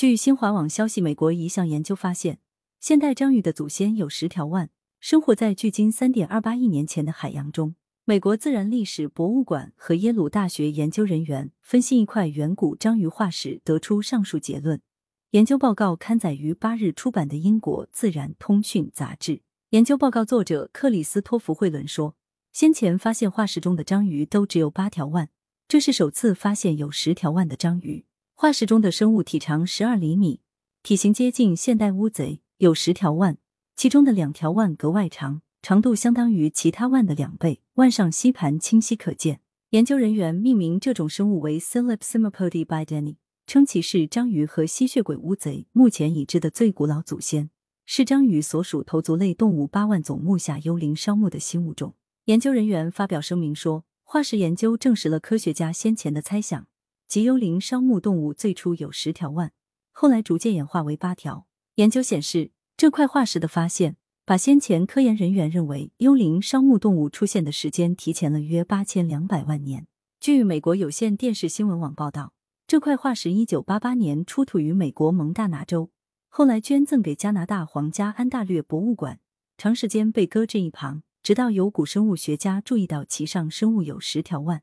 据新华网消息，美国一项研究发现，现代章鱼的祖先有十条腕，生活在距今三点二八亿年前的海洋中。美国自然历史博物馆和耶鲁大学研究人员分析一块远古章鱼化石，得出上述结论。研究报告刊载于八日出版的英国《自然通讯》杂志。研究报告作者克里斯托弗·惠伦说，先前发现化石中的章鱼都只有八条腕，这是首次发现有十条腕的章鱼。化石中的生物体长十二厘米，体型接近现代乌贼，有十条腕，其中的两条腕格外长，长度相当于其他腕的两倍，腕上吸盘清晰可见。研究人员命名这种生物为 c y l i p s i m o p o d i b i d e n i 称其是章鱼和吸血鬼乌贼目前已知的最古老祖先，是章鱼所属头足类动物八万总目下幽灵烧目的新物种。研究人员发表声明说，化石研究证实了科学家先前的猜想。即幽灵烧目动物最初有十条腕，后来逐渐演化为八条。研究显示，这块化石的发现把先前科研人员认为幽灵烧目动物出现的时间提前了约八千两百万年。据美国有线电视新闻网报道，这块化石一九八八年出土于美国蒙大拿州，后来捐赠给加拿大皇家安大略博物馆，长时间被搁置一旁，直到有古生物学家注意到其上生物有十条腕。